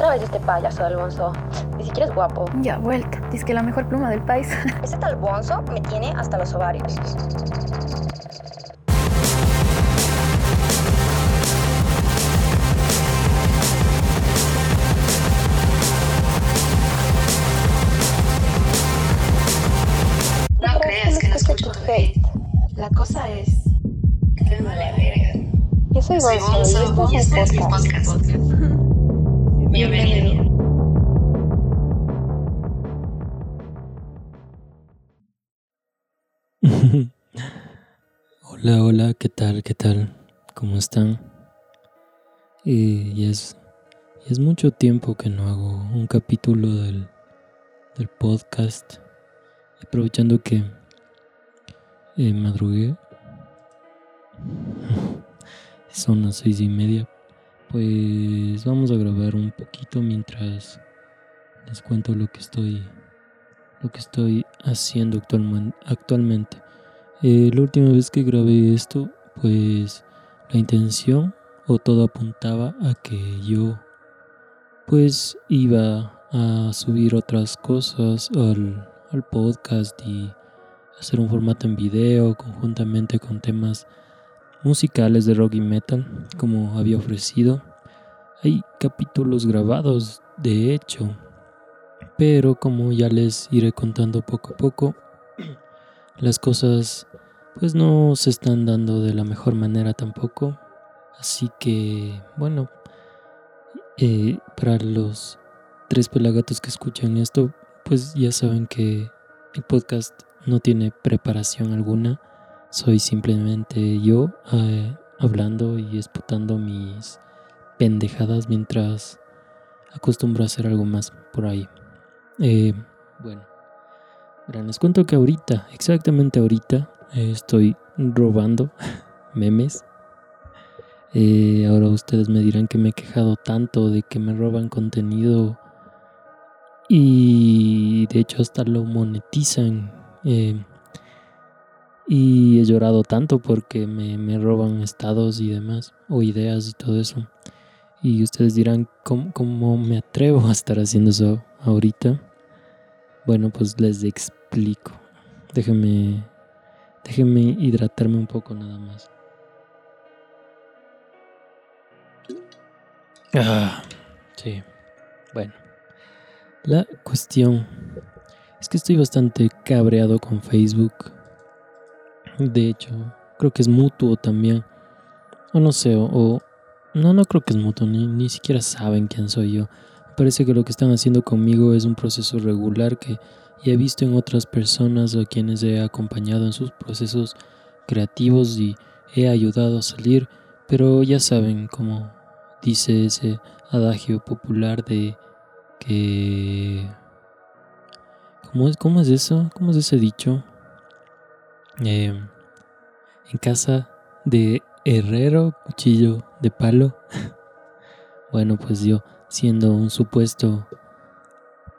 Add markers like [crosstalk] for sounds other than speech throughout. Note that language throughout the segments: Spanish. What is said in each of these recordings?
Otra vez este payaso del Bonzo. Ni siquiera es guapo. Ya, vuelta. Dice que la mejor pluma del país. [laughs] Este tal Bonzo me tiene hasta los ovarios. No creas que no escucho hate. La cosa es. Que me vale verga. Yo soy Soy Bonzo y este este es mi podcast. podcast. Bienvenido. [laughs] Hola, hola, ¿qué tal? ¿Qué tal? ¿Cómo están? Ya, es, es mucho tiempo que no hago un capítulo del, del podcast. Aprovechando que eh, madrugué. [laughs] Son las seis y media. Pues vamos a grabar un poquito mientras les cuento lo que estoy lo que estoy haciendo actualmen- actualmente. Eh, la última vez que grabé esto, pues la intención o todo apuntaba a que yo pues iba a subir otras cosas al, al podcast y hacer un formato en video conjuntamente con temas musicales de rock y metal como había ofrecido. Hay capítulos grabados, de hecho, pero como ya les iré contando poco a poco, [clears throat] las cosas pues no se están dando de la mejor manera tampoco. Así que, bueno, eh, para los tres pelagatos que escuchan esto, pues ya saben que el podcast no tiene preparación alguna. Soy simplemente yo eh, hablando y esputando mis pendejadas mientras acostumbro a hacer algo más por ahí. Eh, bueno, les cuento que ahorita, exactamente ahorita, estoy robando [laughs] memes. Eh, ahora ustedes me dirán que me he quejado tanto de que me roban contenido y de hecho hasta lo monetizan. Y he llorado tanto porque me, me roban estados y demás, o ideas y todo eso. Y ustedes dirán, ¿cómo, cómo me atrevo a estar haciendo eso ahorita? Bueno, pues les explico. Déjenme, déjenme hidratarme un poco nada más. Ah, sí. Bueno, la cuestión es que estoy bastante cabreado con Facebook. De hecho, creo que es mutuo también. O no sé, o, no, no creo que es mutuo, ni, ni siquiera saben quién soy yo. Parece que lo que están haciendo conmigo es un proceso regular que ya he visto en otras personas a quienes he acompañado en sus procesos creativos y he ayudado a salir, pero ya saben como dice ese adagio popular de que... ¿Cómo es, cómo es eso? ¿Cómo es ese dicho? Eh, en casa de herrero, cuchillo de palo. [laughs] bueno, pues yo, siendo un supuesto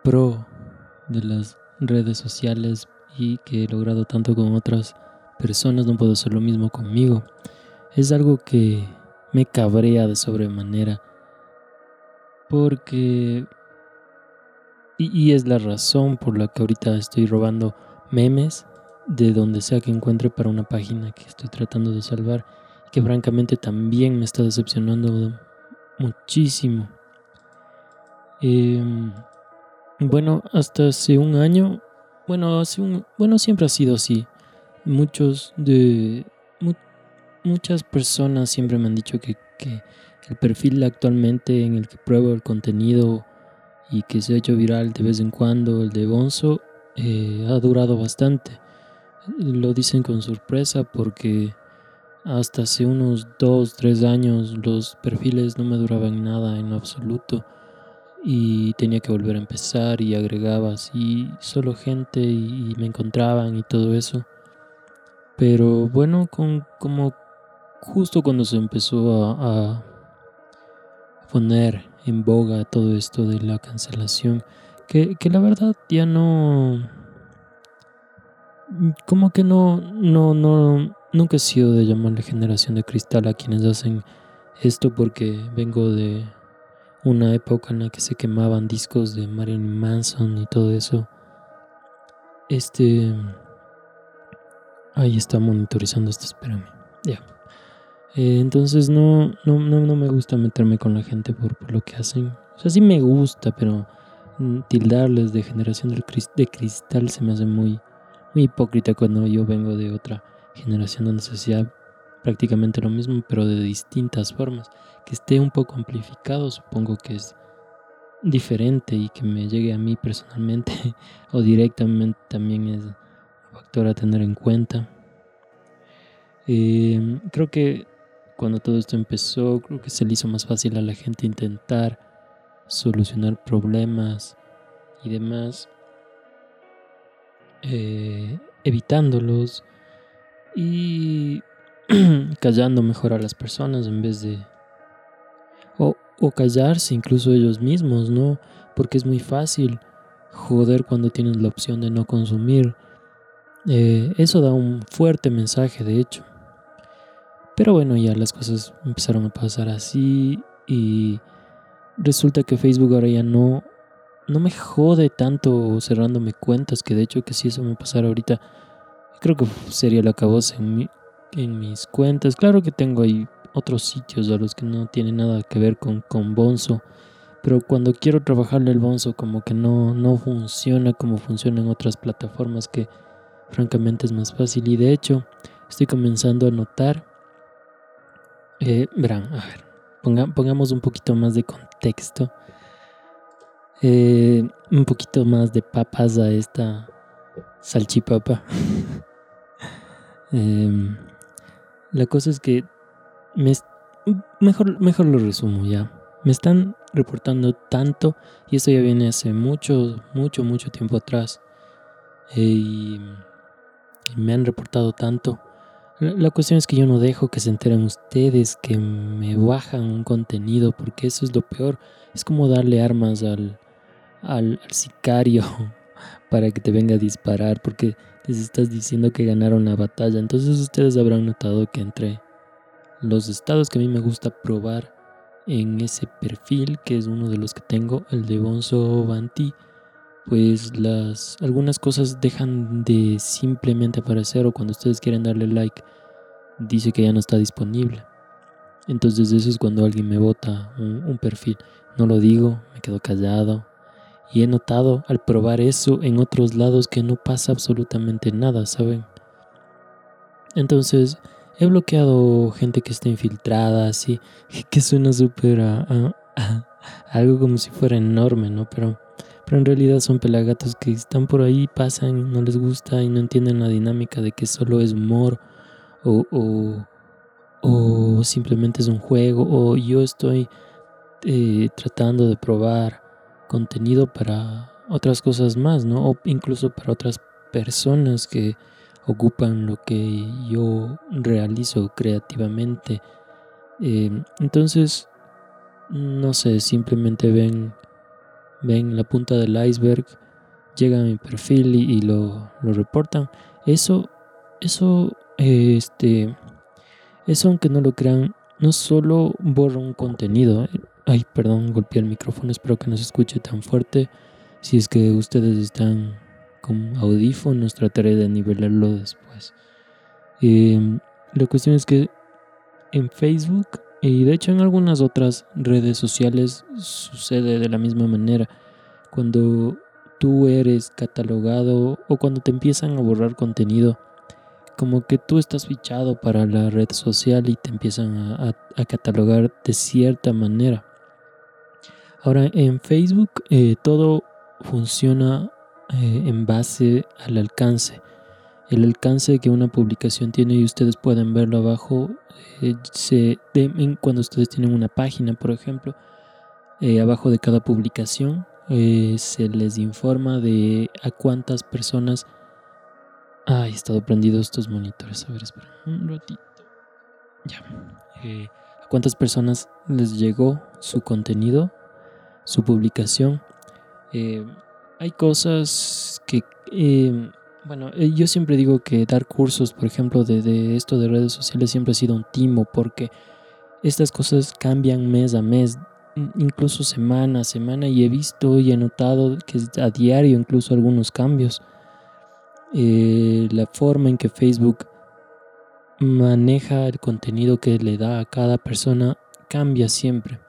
pro de las redes sociales y que he logrado tanto con otras personas, no puedo hacer lo mismo conmigo. Es algo que me cabrea de sobremanera. Porque... Y, y es la razón por la que ahorita estoy robando memes de donde sea que encuentre para una página que estoy tratando de salvar. Que francamente también me está decepcionando muchísimo. Em, bueno, hasta hace un año, bueno, hace un, bueno, siempre ha sido así. Muchos de, mu- muchas personas siempre me han dicho que, que el perfil actualmente en el que pruebo el contenido y que se ha hecho viral de vez en cuando, el de Bonzo, eh, ha durado bastante. Lo dicen con sorpresa porque hasta hace unos 2, 3 años los perfiles no me duraban nada en absoluto y tenía que volver a empezar y agregaba así solo gente y, y me encontraban y todo eso. Pero bueno, con, como justo cuando se empezó a, a poner en boga todo esto de la cancelación, que, que la verdad ya no... Como que no, no, no, nunca he sido de llamarle generación de cristal a quienes hacen esto porque vengo de una época en la que se quemaban discos de Marilyn Manson y todo eso. Este. Ahí está monitorizando esto, espérame. Ya. Eh, entonces no, no, no, me gusta meterme con la gente por, por, lo que hacen. O sea, sí me gusta, pero mm, tildarles de generación de cristal se me hace muy, muy hipócrita cuando yo vengo de otra generación donde se hacía prácticamente lo mismo, pero de distintas formas. Que esté un poco amplificado, supongo que es diferente y que me llegue a mí personalmente [laughs] o directamente también es un factor a tener en cuenta. Eh, creo que cuando todo esto empezó, creo que se le hizo más fácil a la gente intentar solucionar problemas y demás, eh, evitándolos y [clears throat] callando mejor a las personas en vez de... O, o callarse incluso ellos mismos, ¿no? Porque es muy fácil joder cuando tienes la opción de no consumir. Eh, eso da un fuerte mensaje, de hecho. Pero bueno, ya las cosas empezaron a pasar así y resulta que Facebook ahora ya no, no me jode tanto cerrándome cuentas, que de hecho que si eso me pasara ahorita, creo que sería la acabose en, en mis cuentas. Claro que tengo ahí otros sitios a los que no tienen nada que ver con, con Bonzo. Pero cuando quiero trabajarle el Bonzo como que no, no funciona como funciona en otras plataformas que francamente es más fácil. Y de hecho estoy comenzando a notar... Eh, verán, a ver, pongamos un poquito más de contexto. Eh, un poquito más de papas a esta salchipapa. [laughs] eh, la cosa es que me, mejor, mejor lo resumo ya. Me están reportando tanto y esto ya viene hace mucho, mucho, mucho tiempo atrás. Eh, y, me han reportado tanto. La, cuestión es que yo no dejo que se enteren ustedes, que me bajan un contenido, porque eso es lo peor. Es como darle armas al, al sicario [laughs] para que te venga a disparar, porque les estás diciendo que ganaron la batalla. Entonces ustedes habrán notado que entre los estados que a mí me gusta probar en ese perfil, que es uno de los que tengo, el de Bonzo Banti, pues las algunas cosas dejan de simplemente aparecer o cuando ustedes quieren darle like dice que ya no está disponible. Entonces eso es cuando alguien me vota un perfil. No lo digo, me quedo callado, y he notado al probar eso en otros lados que no pasa absolutamente nada, ¿saben? Entonces, he bloqueado gente que está infiltrada, así, [laughs] que suena súper a, algo como si fuera enorme, ¿no? Pero, pero en realidad son pelagatos que están por ahí, pasan, no les gusta y no entienden la dinámica de que solo es humor o, o, o simplemente es un juego o yo estoy eh, tratando de probar contenido para otras cosas más, ¿no? O incluso para otras personas que ocupan lo que yo realizo creativamente. Em, entonces, no sé, simplemente ven, ven la punta del iceberg, llegan a mi perfil y, lo, lo, reportan. Eso, eso, este, eso aunque no lo crean, no solo borra un contenido, Ay, perdón, golpeé el micrófono, espero que no se escuche tan fuerte. Si es que ustedes están con audífonos, trataré de nivelarlo después. Em, la cuestión es que en Facebook y de hecho en algunas otras redes sociales sucede de la misma manera. Cuando tú eres catalogado o cuando te empiezan a borrar contenido, como que tú estás fichado para la red social y te empiezan a catalogar de cierta manera. Ahora en Facebook eh, todo funciona eh, en base al alcance. El alcance que una publicación tiene y ustedes pueden verlo abajo eh, se, cuando ustedes tienen una página, por ejemplo, abajo de cada publicación se les informa de a cuántas personas... Ay, he estado prendido estos monitores. A ver, espera un ratito. Ya. a cuántas personas les llegó su contenido su publicación. Eh, hay cosas que, eh, bueno, yo siempre digo que dar cursos, por ejemplo, de, esto de redes sociales siempre ha sido un timo porque estas cosas cambian mes a mes. incluso semana a semana y he visto y he notado que a diario incluso algunos cambios. Eh, la forma en que Facebook maneja el contenido que le da a cada persona cambia siempre.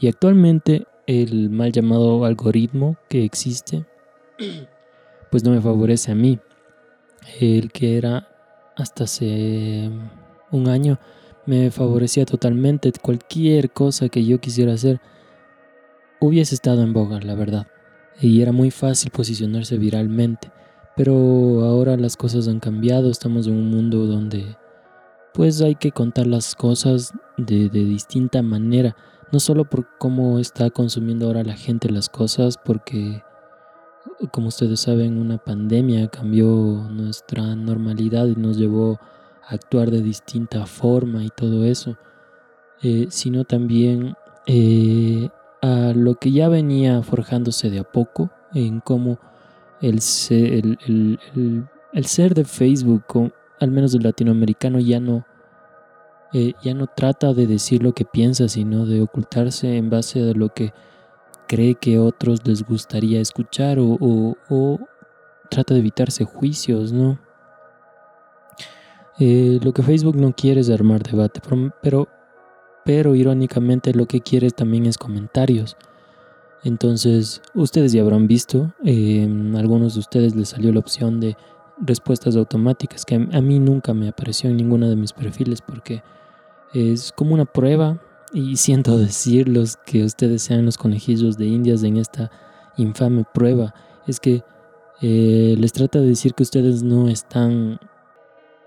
Y actualmente el mal llamado algoritmo que existe, [clears throat] pues no me favorece a mí. El que era hasta hace un año me favorecía totalmente. Cualquier cosa que yo quisiera hacer hubiese estado en boga, la verdad. Y era muy fácil posicionarse viralmente. Pero ahora las cosas han cambiado, estamos en un mundo donde pues hay que contar las cosas de, distinta manera, no solo por cómo está consumiendo ahora la gente las cosas, porque como ustedes saben una pandemia cambió nuestra normalidad y nos llevó a actuar de distinta forma y todo eso, eh, sino también eh, a lo que ya venía forjándose de a poco en cómo el ser, el, ser de Facebook, al menos del latinoamericano, ya no, eh, ya no trata de decir lo que piensa, sino de ocultarse en base a lo que cree que otros les gustaría escuchar o, trata de evitarse juicios, ¿no? Eh, lo que Facebook no quiere es armar debate, pero, pero irónicamente lo que quiere también es comentarios. Entonces, ustedes ya habrán visto, eh, a algunos de ustedes les salió la opción de respuestas automáticas, que a mí nunca me apareció en ninguno de mis perfiles porque es como una prueba y siento [laughs] decirlos que ustedes sean los conejillos de indias en esta infame prueba. Es que eh, les trata de decir que ustedes no están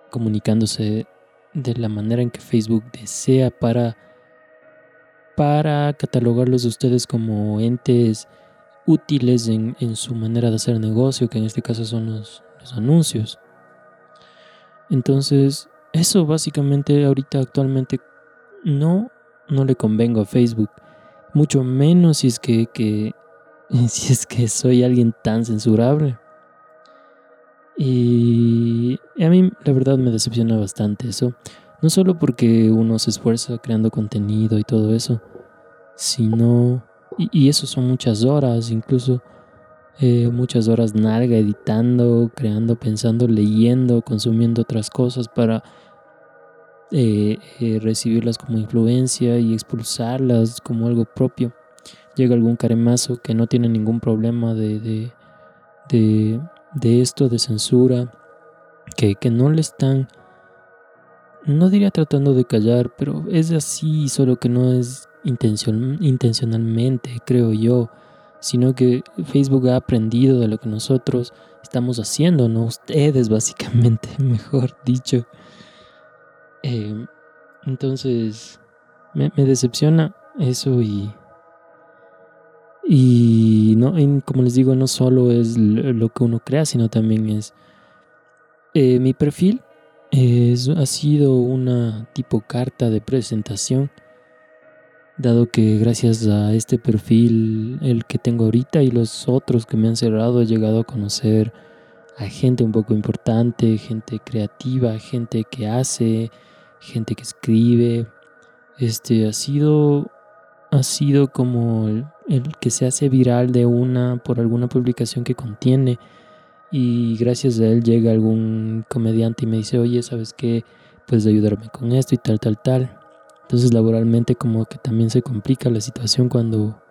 comunicándose de la manera en que Facebook desea para para catalogarlos a ustedes como entes útiles en, su manera de hacer negocio, que en este caso son los, anuncios. Entonces, eso básicamente ahorita actualmente no, no le convengo a Facebook. Mucho menos si es que, que, [laughs] si es que soy alguien tan censurable. Y a mí la verdad me decepciona bastante eso. No solo porque uno se esfuerza creando contenido y todo eso, sino... Y, y eso son muchas horas, incluso eh, muchas horas nalga editando, creando, pensando, leyendo, consumiendo otras cosas para eh, eh, recibirlas como influencia y expulsarlas como algo propio. Llega algún caremazo que no tiene ningún problema de, de, de, esto, de censura, que, que no le están no diría tratando de callar, pero es así, solo que no es intencionalmente, creo yo, sino que Facebook ha aprendido de lo que nosotros estamos haciendo, no ustedes [laughs] básicamente, [laughs] mejor dicho. Em, entonces, me, decepciona eso y... Y no, como les digo, no solo es lo que uno crea, sino también es eh, mi perfil es, ha sido una tipo carta de presentación, dado que gracias a este perfil, el que tengo ahorita y los otros que me han cerrado, he llegado a conocer a gente un poco importante, gente creativa, gente que hace, gente que escribe. Este ha sido, ha sido como el que se hace viral de una por alguna publicación que contiene y gracias a él llega algún comediante y me dice, oye, ¿sabes qué? Puedes ayudarme con esto y tal, tal, tal. Entonces laboralmente como que también se complica la situación cuando,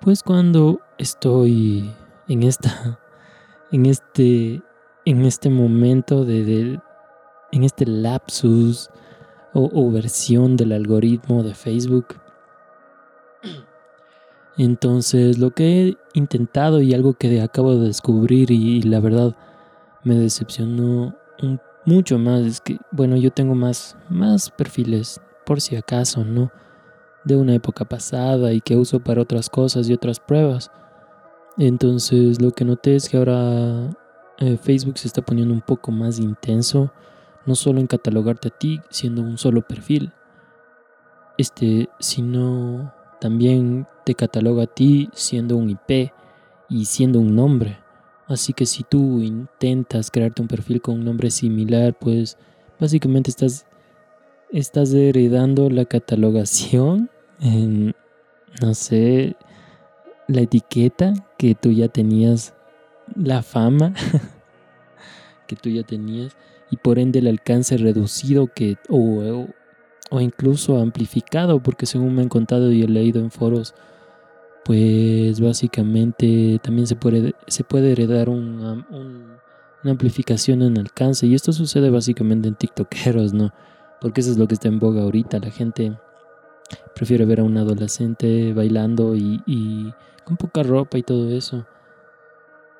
pues cuando estoy en esta, [laughs] en este, en este momento de, en este lapsus o, versión del algoritmo de Facebook. [clears throat] Entonces, lo que he intentado y algo que acabo de descubrir y, la verdad me decepcionó mucho más es que, bueno, yo tengo más, más perfiles, por si acaso, ¿no? De una época pasada y que uso para otras cosas y otras pruebas. Entonces, lo que noté es que ahora eh, Facebook se está poniendo un poco más intenso, no solo en catalogarte a ti siendo un solo perfil, este, sino también te cataloga a ti siendo un IP y siendo un nombre. Así que si tú intentas crearte un perfil con un nombre similar, pues básicamente estás, estás heredando la catalogación no sé, la etiqueta que tú ya tenías, la fama [laughs] que tú ya tenías y por ende el alcance reducido que o, o incluso amplificado porque según me han contado y he leído en foros pues básicamente también se puede, se puede heredar una amplificación en alcance y esto sucede básicamente en tiktokeros, ¿no? Porque eso es lo que está en boga ahorita, la gente prefiere ver a un adolescente bailando y, con poca ropa y todo eso.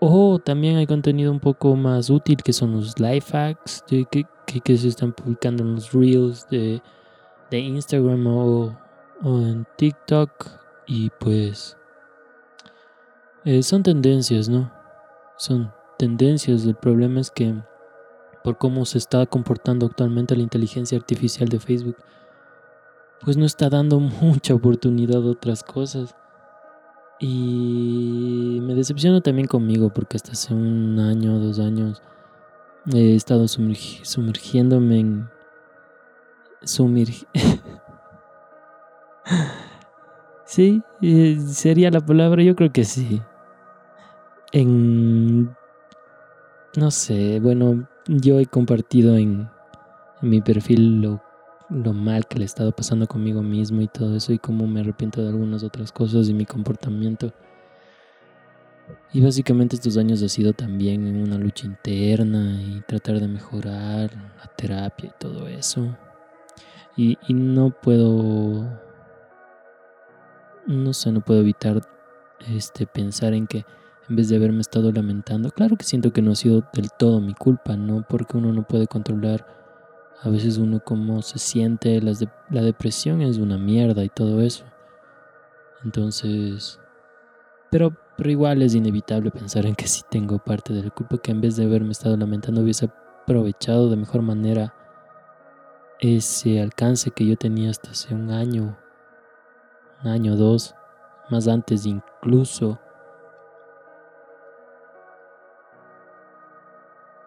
O también hay contenido un poco más útil que son los life hacks que, se están publicando en los reels de, de Instagram o, o en TikTok y pues eh, son tendencias, ¿no? Son tendencias. El problema es que por cómo se está comportando actualmente la inteligencia artificial de Facebook, pues no está dando [laughs] mucha oportunidad a otras cosas. Y me decepciono también conmigo porque hasta hace un año dos años he estado sumergiéndome en... Sumerg [laughs] sí, eh, sería la palabra, yo creo que sí en... No sé, bueno, yo he compartido en, mi perfil lo, lo, mal que le he estado pasando conmigo mismo y todo eso y cómo me arrepiento de algunas otras cosas y mi comportamiento. Y básicamente estos años ha sido también en una lucha interna y tratar de mejorar la terapia y todo eso. Y, y no puedo, no sé, no puedo evitar este pensar en que en vez de haberme estado lamentando. Claro que siento que no ha sido del todo mi culpa, ¿no? Porque uno no puede controlar a veces uno cómo se siente, la depresión es una mierda y todo eso. Entonces, pero, pero igual es inevitable pensar en que sí tengo parte de la culpa, que en vez de haberme estado lamentando hubiese aprovechado de mejor manera ese alcance que yo tenía hasta hace un año, un año, dos, más antes incluso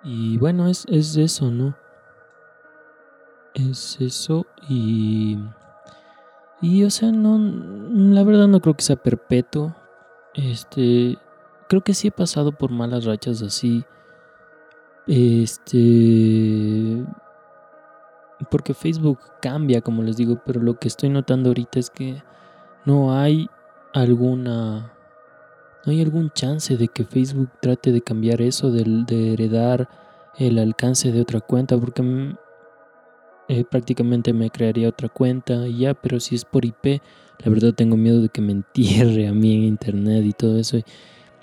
Y bueno, es, es eso, ¿no? Es eso y... Y o sea, no, la verdad no creo que sea perpetuo. Este, creo que sí he pasado por malas rachas así. Este, porque Facebook cambia, como les digo, pero lo que estoy notando ahorita es que no hay alguna ¿No hay algún chance de que Facebook trate de cambiar eso, de, heredar el alcance de otra cuenta? Porque mm, eh, prácticamente me crearía otra cuenta y ya, pero si es por IP, la verdad tengo miedo de que me [laughs] entierre a mí en internet y todo eso.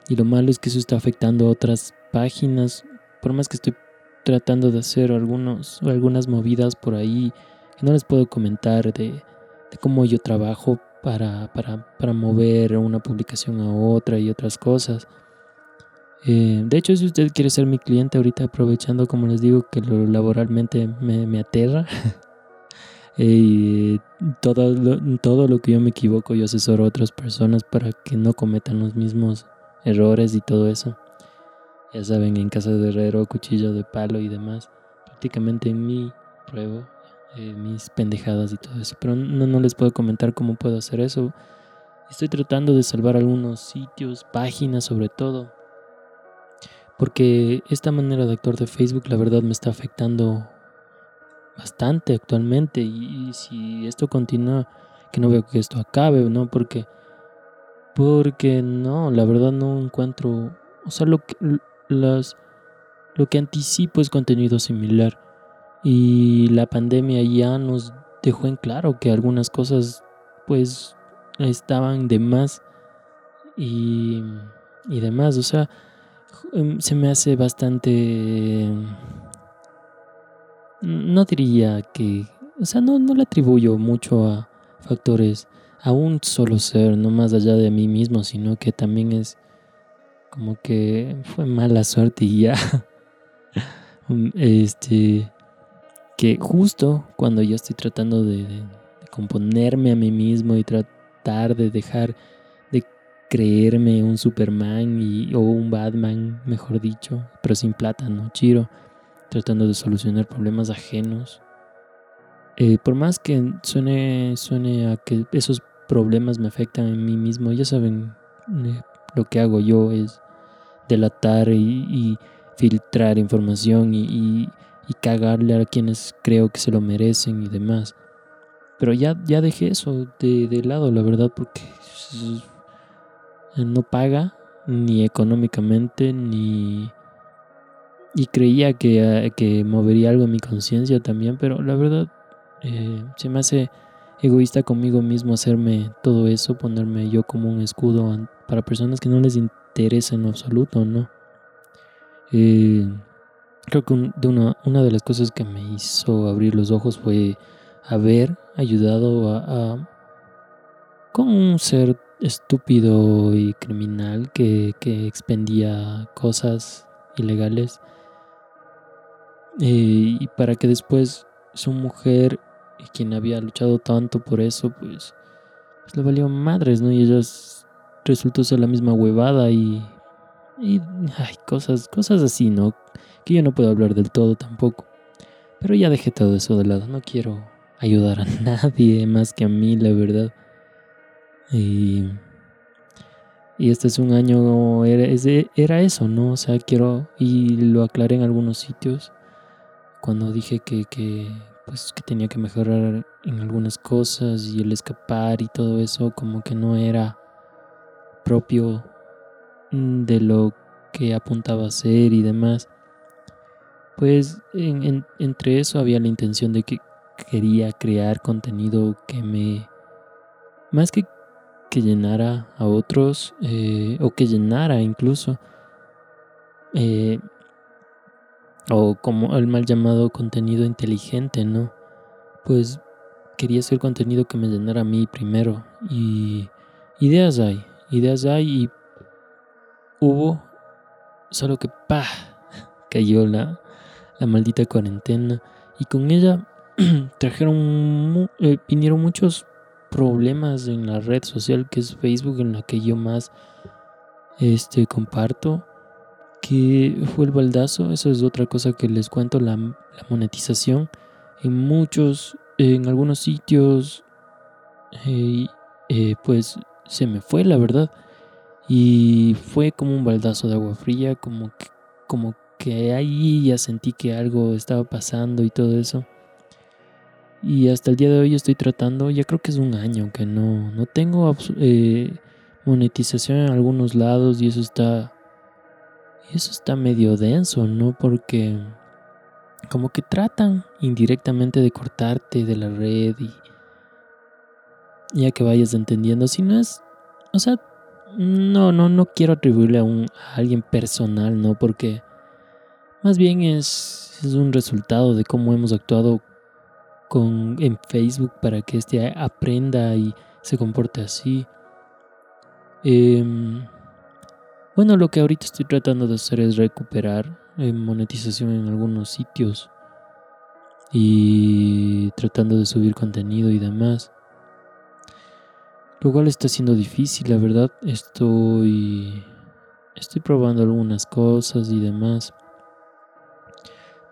Y lo malo es que eso está afectando a otras páginas, por más que estoy tratando de hacer algunos, algunas movidas por ahí, que no les puedo comentar de, de cómo yo trabajo para, para, para, mover una publicación a otra y otras cosas. Eh, de hecho, si usted quiere ser mi cliente ahorita, aprovechando, como les digo, que lo laboralmente me, me aterra, [laughs] eh, todo, lo, todo lo que yo me equivoco, yo asesoro a otras personas para que no cometan los mismos errores y todo eso. Ya saben, en casa de herrero, cuchillo de palo y demás. Prácticamente en mi pruebo eh, mis pendejadas y todo eso. Pero no, no les puedo comentar cómo puedo hacer eso. Estoy tratando de salvar algunos sitios, páginas sobre todo. Porque esta manera de actuar de Facebook la verdad me está afectando bastante actualmente. Y, si esto continúa, que no veo que esto acabe, ¿no? Porque, porque no, la verdad no encuentro, o sea, lo que, las, lo que anticipo es contenido similar. Y la pandemia ya nos dejó en claro que algunas cosas pues estaban de más y, y demás. O sea, em, se me hace bastante... No diría que... O sea, no, no le atribuyo mucho a factores a un solo ser, no más allá de mí mismo, sino que también es como que fue mala suerte y ya. [laughs] este que justo cuando yo estoy tratando de, componerme a mí mismo y tratar de dejar de creerme un Superman y, o un Batman, mejor dicho, pero sin plata, ¿no? Chiro, tratando de solucionar problemas ajenos. Eh, por más que suene, suene a que esos problemas me afectan a mí mismo. Ya saben, eh, lo que hago yo es delatar y, filtrar información y, cagarle a quienes creo que se lo merecen y demás. Pero ya, ya dejé eso de, de lado, la verdad, porque no paga ni económicamente ni y creía que, que movería algo en mi conciencia también, pero la verdad eh, se me hace egoísta conmigo mismo hacerme todo eso, ponerme yo como un escudo para personas que no les interesa en absoluto, ¿no? Eh, creo que de una, una, de las cosas que me hizo abrir los ojos fue haber ayudado a, con un ser estúpido y criminal que, que expendía cosas ilegales eh, y para que después su mujer, quien había luchado tanto por eso, pues, pues le valió madres, ¿no? Y ellas resultó ser la misma huevada y, y ay, cosas, cosas así, ¿no? Que yo no puedo hablar del todo tampoco. Pero ya dejé todo eso de lado, no quiero ayudar a [laughs] nadie más que a mí, la verdad. Y, y este es un año, era, era eso, ¿no? O sea, quiero, y lo aclaré en algunos sitios, cuando dije que, que, pues, que tenía que mejorar en algunas cosas y el escapar y todo eso como que no era propio de lo que apuntaba a ser y demás. Pues entre eso había la intención de que quería crear contenido que me... Más que que llenara a otros eh, o que llenara incluso eh, o como el mal llamado contenido inteligente, ¿no? Pues quería hacer contenido que me llenara a mí primero y ideas hay, ideas hay y hubo, solo que pa cayó la, la maldita cuarentena y con ella [clears throat] trajeron, eh, vinieron muchos problemas en la red social que es Facebook en la que yo más este comparto que fue el baldazo, eso es otra cosa que les cuento, la, monetización. En muchos, en algunos sitios, eh, eh, pues se me fue, la verdad. Y fue como un baldazo de agua fría, como que, como que ahí ya sentí que algo estaba pasando y todo eso. Y hasta el día de hoy estoy tratando, ya creo que es un año que no, no tengo eh, monetización en algunos lados y eso está eso está medio denso, ¿no? Porque como que tratan indirectamente de cortarte de la red y ya que vayas entendiendo, si no es, o sea, no, no, no quiero atribuirle a, un, a alguien personal, ¿no? Porque más bien es, es un resultado de cómo hemos actuado con, en Facebook para que este aprenda y se comporte así. Eh, bueno, lo que ahorita estoy tratando de hacer es recuperar eh, monetización en algunos sitios y tratando de subir contenido y demás. Lo cual está siendo difícil, la verdad. Estoy estoy probando algunas cosas y demás.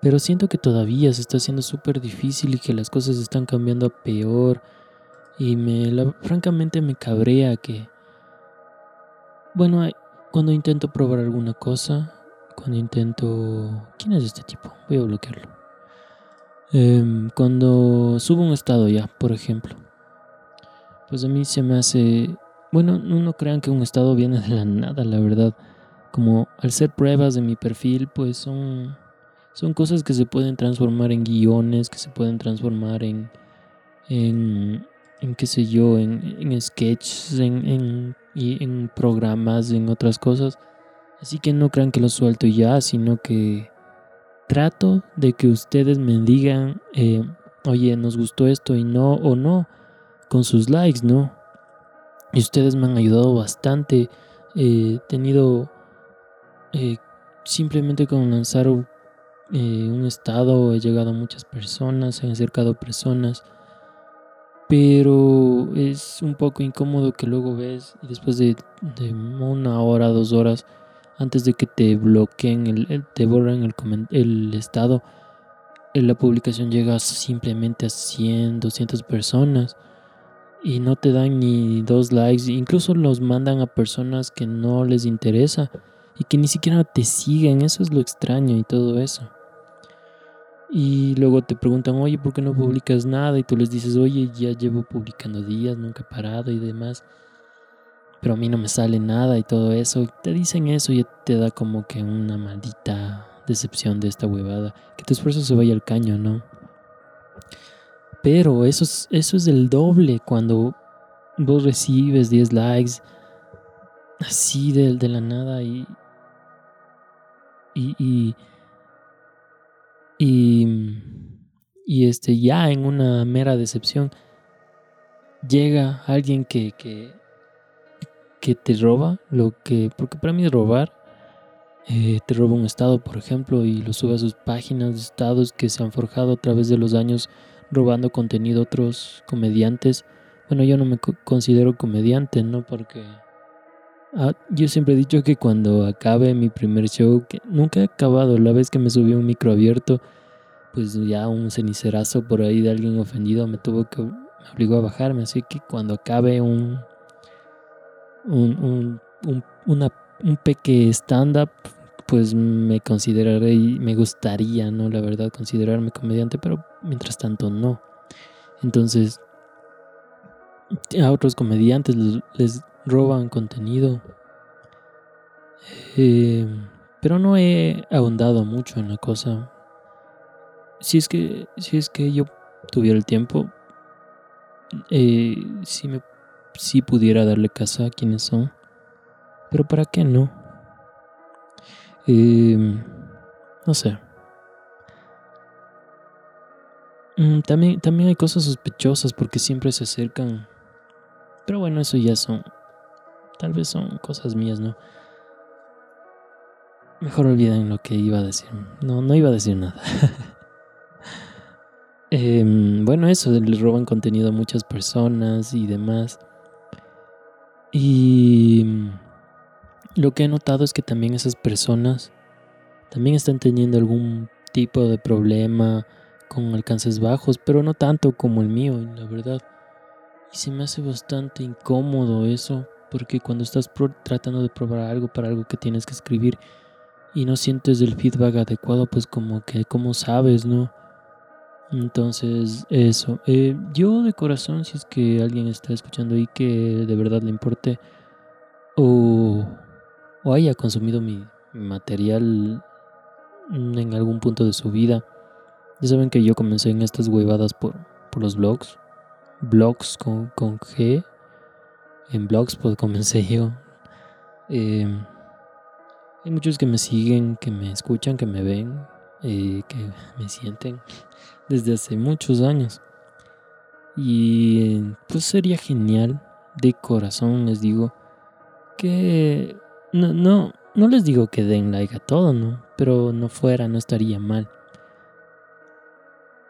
Pero siento que todavía se está haciendo súper difícil y que las cosas están cambiando a peor. Y me, francamente me cabrea que... Bueno, cuando intento probar alguna cosa, cuando intento... ¿Quién es este tipo? Voy a bloquearlo. Em, cuando subo un estado ya, por ejemplo. Pues a mí se me hace... Bueno, no crean que un estado viene de la nada, la verdad. Como al ser pruebas de mi perfil, pues son, son cosas que se pueden transformar en guiones, que se pueden transformar en, en, en qué sé yo, en, en sketches, en, en en programas, en otras cosas. Así que no crean que lo suelto ya, sino que trato de que ustedes me digan, eh, oye, nos gustó esto y no, o no, con sus likes, ¿no? Y ustedes me han ayudado bastante. He tenido eh, simplemente con lanzar eh, un estado, he llegado a muchas personas, he acercado personas pero es un poco incómodo que luego ves después de, una hora, dos horas, antes de que te bloqueen, el, te borren el, estado, la publicación llega simplemente a 100, 200 personas. Y no te dan ni dos likes, incluso los mandan a personas que no les interesa y que ni siquiera te siguen, eso es lo extraño y todo eso. Y luego te preguntan, oye, ¿por qué no publicas nada? Y tú les dices, oye, ya llevo publicando días, nunca he parado y demás. Pero a mí no me sale nada y todo eso. Y te dicen eso y te da como que una maldita decepción de esta huevada. Que tu esfuerzo se vaya al caño, ¿no? Pero eso es, eso es el doble cuando vos recibes 10 likes así de, de la nada y, y, y, y, este, ya en una mera decepción llega alguien que, que, que te roba lo que, porque para mí es robar, eh, te roba un estado, por ejemplo, y lo sube a sus páginas de estados que se han forjado a través de los años robando contenido a otros comediantes. Bueno, yo no me considero comediante, ¿no? Porque ah, yo siempre he dicho que cuando acabe mi primer show, que nunca he acabado, la vez que me subí un micro abierto, pues ya un cenicerazo por ahí de alguien ofendido me tuvo que, me obligó a bajarme, así que cuando acabe un, un, un, un, un peque stand-up, pues me consideraré y me gustaría, ¿no? La verdad, considerarme comediante, pero mientras tanto no. Entonces, a otros comediantes les, roban contenido. Eh, pero no he ahondado mucho en la cosa. Si es que, si es que yo tuviera el tiempo, eh, si, me, si pudiera darle casa a quienes son. Pero ¿para qué no? No sé. Mm, también, también hay cosas sospechosas porque siempre se acercan. Pero bueno, eso ya son. Tal vez son cosas mías, ¿no? Mejor olviden lo que iba a decir. No, no iba a decir nada. [laughs] Em, bueno, eso, les roban contenido a muchas personas y demás. Y lo que he notado es que también esas personas también están teniendo algún tipo de problema con alcances bajos, pero no tanto como el mío, la verdad. Y se me hace bastante incómodo eso, porque cuando estás tratando de probar algo para algo que tienes que escribir y no sientes el feedback adecuado, pues como que, como sabes, ¿no? Entonces, eso. Eh, yo de corazón, si es que alguien está escuchando y que de verdad le importe o, o haya consumido mi material en algún punto de su vida, ya saben que yo comencé en estas huevadas por, por los blogs. Blogs con, con G. En Blogspot [laughs] comencé yo. Em, hay muchos que me siguen, que me escuchan, que me ven, eh, que me sienten [laughs] desde hace muchos años. Y pues sería genial, de corazón les digo, que no, no, no les digo que den like a todo, ¿no? Pero no fuera, no estaría mal.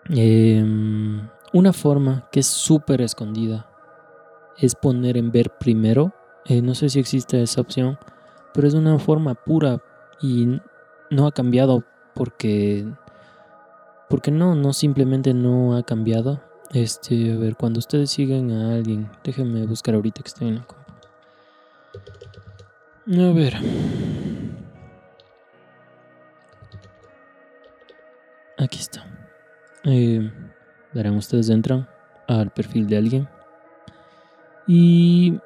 Em, una forma que es súper escondida es poner en ver primero. Eh, no sé si existe esa opción, pero es una forma pura y no ha cambiado porque porque no, no simplemente no ha cambiado. Este, a ver, cuando ustedes siguen a alguien, déjenme buscar ahorita que estoy en la. A ver. Aquí está. Eh, verán, ustedes entran al perfil de alguien. Y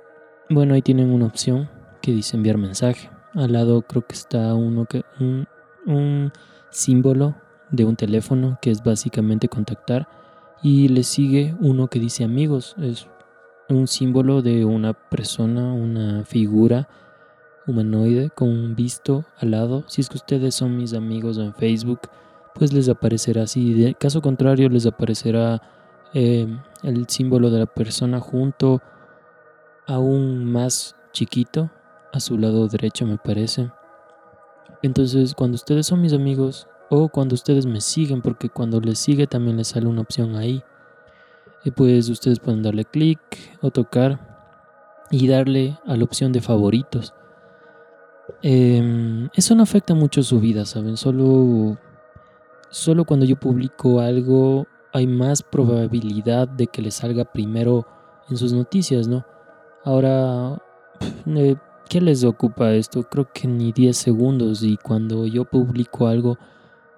bueno, ahí tienen una opción que dice enviar mensaje. Al lado creo que está uno que un, un símbolo de un teléfono que es básicamente contactar y le sigue uno que dice amigos. Es un símbolo de una persona, una figura humanoide con un visto al lado. Si es que ustedes son mis amigos en Facebook, pues les aparecerá así. De caso contrario, les aparecerá eh, el símbolo de la persona junto aún más chiquito a su lado derecho, me parece. Entonces, cuando ustedes son mis amigos o cuando ustedes me siguen, porque cuando les sigue también les sale una opción ahí. Y pues ustedes pueden darle clic o tocar y darle a la opción de favoritos. Em, eso no afecta mucho su vida, ¿saben? Solo solo cuando yo publico algo hay más probabilidad de que le salga primero en sus noticias, ¿no? Ahora, eh, ¿qué les ocupa esto? Creo que ni 10 segundos y cuando yo publico algo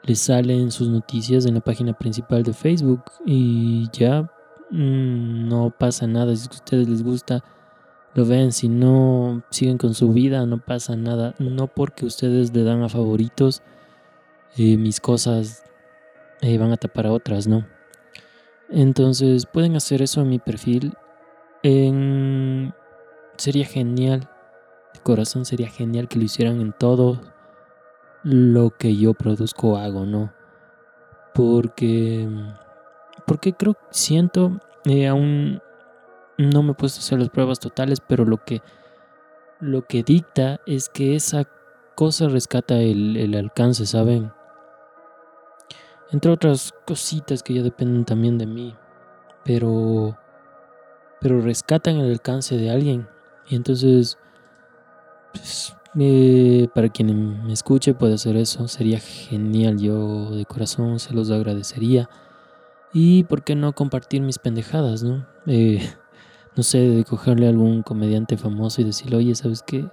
les sale en sus noticias en la página principal de Facebook y ya mm, no pasa nada. Si a ustedes les gusta, lo ven. Si no, siguen con su vida, no pasa nada. No porque ustedes le dan a favoritos, eh, mis cosas eh, van a tapar a otras, ¿no? Entonces pueden hacer eso en mi perfil. Sería genial. De corazón sería genial que lo hicieran en todo lo que yo produzco hago, ¿no? Porque... Porque creo, siento, eh, aún no me he puesto a hacer las pruebas totales, pero lo que, lo que dicta es que esa cosa rescata el, el alcance, ¿saben? Entre otras cositas que ya dependen también de mí. Pero. Pero rescatan el alcance de alguien. Y entonces. Pues, eh, para quien me escuche puede hacer eso. Sería genial. Yo de corazón se los agradecería. Y por qué no compartir mis pendejadas, ¿no? Eh, no sé, de cogerle a algún comediante famoso y decirle, oye, ¿sabes qué?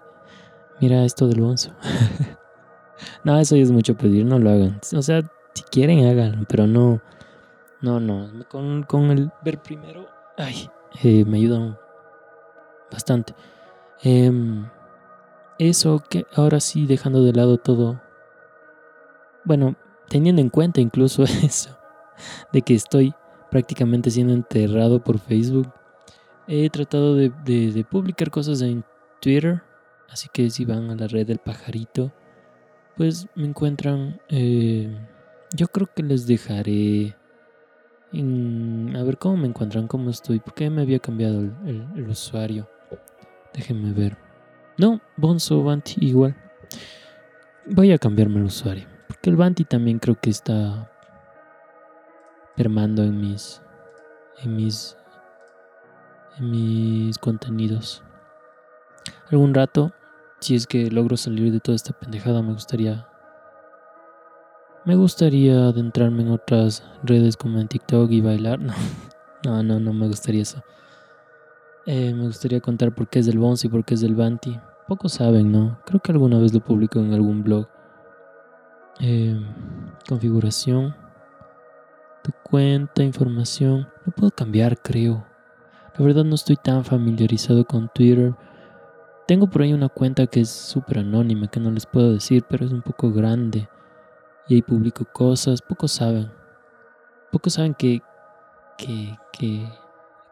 Mira esto del bonzo. [laughs] no, eso ya es mucho pedir, no lo hagan. O sea, si quieren, háganlo, pero no. No, no. Con, con el ver primero. Ay, eh, me ayudan bastante. Em, eso que ahora sí, dejando de lado todo. Bueno, teniendo en cuenta incluso [laughs] eso, de que estoy prácticamente siendo enterrado por Facebook, he tratado de, publicar cosas en Twitter. Así que si van a la red del pajarito, pues me encuentran. Eh, yo creo que les dejaré. a ver cómo me encuentran, cómo estoy. Porque me había cambiado el, usuario. Déjenme ver. No, Bonzo Banti igual. Voy a cambiarme el usuario. Porque el Banti también creo que está permando en mis. En mis. Mis contenidos. Algún rato, si es que logro salir de toda esta pendejada, me gustaría me gustaría adentrarme en otras redes como en TikTok y bailar. [laughs] No, no, no, no me gustaría eso. Eh, me gustaría contar por qué es del Bonzi y por qué es del Banti. Pocos saben, ¿no? Creo que alguna vez lo publico en algún blog. Eh, configuración. Tu cuenta, información. Lo puedo cambiar, creo. La verdad no estoy tan familiarizado con Twitter. Tengo por ahí una cuenta que es súper anónima, que no les puedo decir, pero es un poco grande y ahí publico cosas, pocos saben. Pocos saben que, que, que,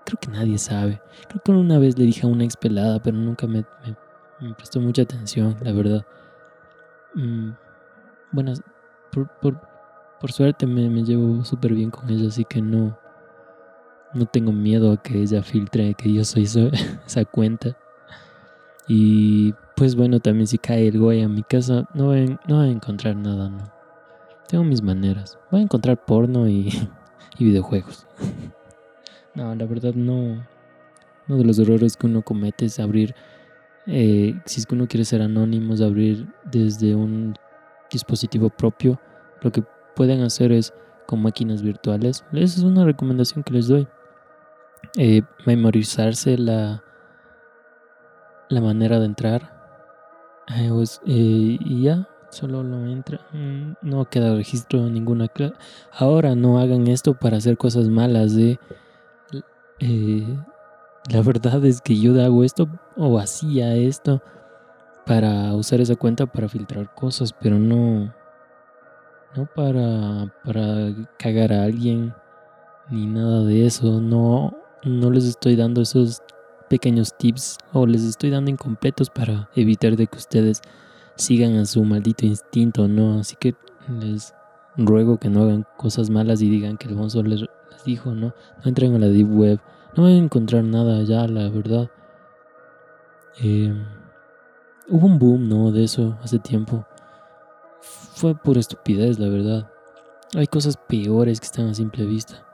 creo que nadie sabe. Creo que una vez le dije a una ex pelada, pero nunca me, me, prestó mucha atención, la verdad. Mm, bueno, por, por, por suerte me, me llevo súper bien con ella, así que no, no tengo miedo a que ella filtre que yo soy [laughs] esa cuenta. Y pues bueno, también si cae el güey a mi casa, no no va a encontrar nada, ¿no? Tengo mis maneras. Voy a encontrar porno y, [laughs] videojuegos. [laughs] no, la verdad no. Uno de los errores que uno comete es abrir, eh, si es que uno quiere ser anónimo, abrir desde un dispositivo propio. Lo que pueden hacer es con máquinas virtuales. Esa es una recomendación que les doy. Eh, memorizarse la, la manera de entrar. Eh, pues, y ya, Solo lo entra. Mm, no queda registro en ninguna clase. Ahora no hagan esto para hacer cosas malas. De, eh, la verdad es que yo hago esto o hacía esto para usar esa cuenta para filtrar cosas, pero no, no para, para cagar a alguien ni nada de eso. No, no les estoy dando esos pequeños tips o les estoy dando incompletos para evitar de que ustedes sigan a su maldito instinto, ¿no? Así que les ruego que no hagan cosas malas y digan que el Bonzo les, dijo, ¿no? No entren a la Deep Web, no van a encontrar nada allá, la verdad. Eh, hubo un boom, ¿no? De eso hace tiempo. Fue por estupidez, la verdad. Hay cosas peores que están a simple vista.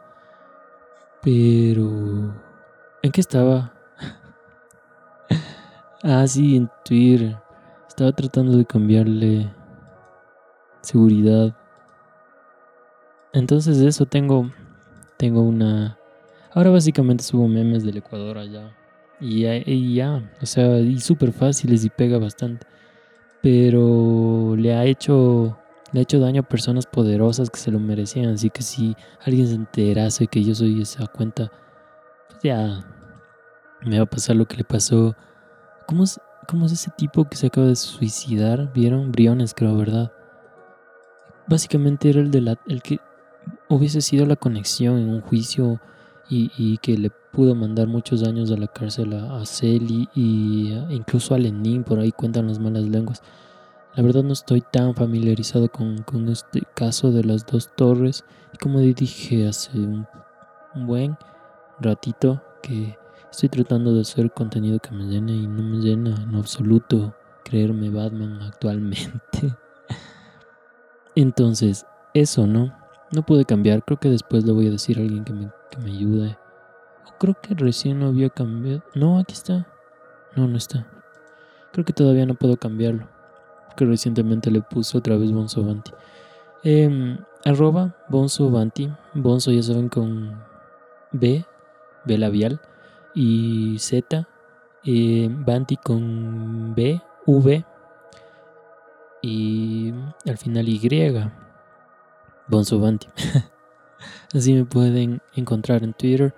Pero... ¿En qué estaba? [laughs] ah, sí, en Twitter. Estaba tratando de cambiarle seguridad. Entonces eso tengo tengo una Ahora básicamente subo memes del Ecuador allá. Y ya, y ya, o sea, y súper fáciles y pega bastante. Pero le ha hecho le ha hecho daño a personas poderosas que se lo merecían. Así que si alguien se enterase que yo soy esa cuenta, pues ya me va a pasar lo que le pasó. ¿Cómo es, cómo es ese tipo que se acaba de suicidar? ¿Vieron? Briones, creo, ¿verdad? Básicamente era el, de la, el que hubiese sido la conexión en un juicio y, que le pudo mandar muchos años a la cárcel a, a Celi y incluso a Lenin, por ahí cuentan las malas lenguas. La verdad no estoy tan familiarizado con, con este caso de las dos torres y como dije hace un, buen ratito que estoy tratando de hacer contenido que me llene y no me llena en absoluto creerme Batman actualmente. [laughs] Entonces, eso, ¿no? No pude cambiar, creo que después le voy a decir a alguien que me, que me ayude. O creo que recién no había cambiado. No, aquí está. No, no está. Creo que todavía no puedo cambiarlo que recientemente le puso otra vez Bonzo Banti. Em, arroba Bonzo Banti. Bonzo ya saben con B, B labial. Y Z. Eh, Banti con B, V. Y al final Y. Bonzo Banti. [laughs] Así me pueden encontrar en Twitter.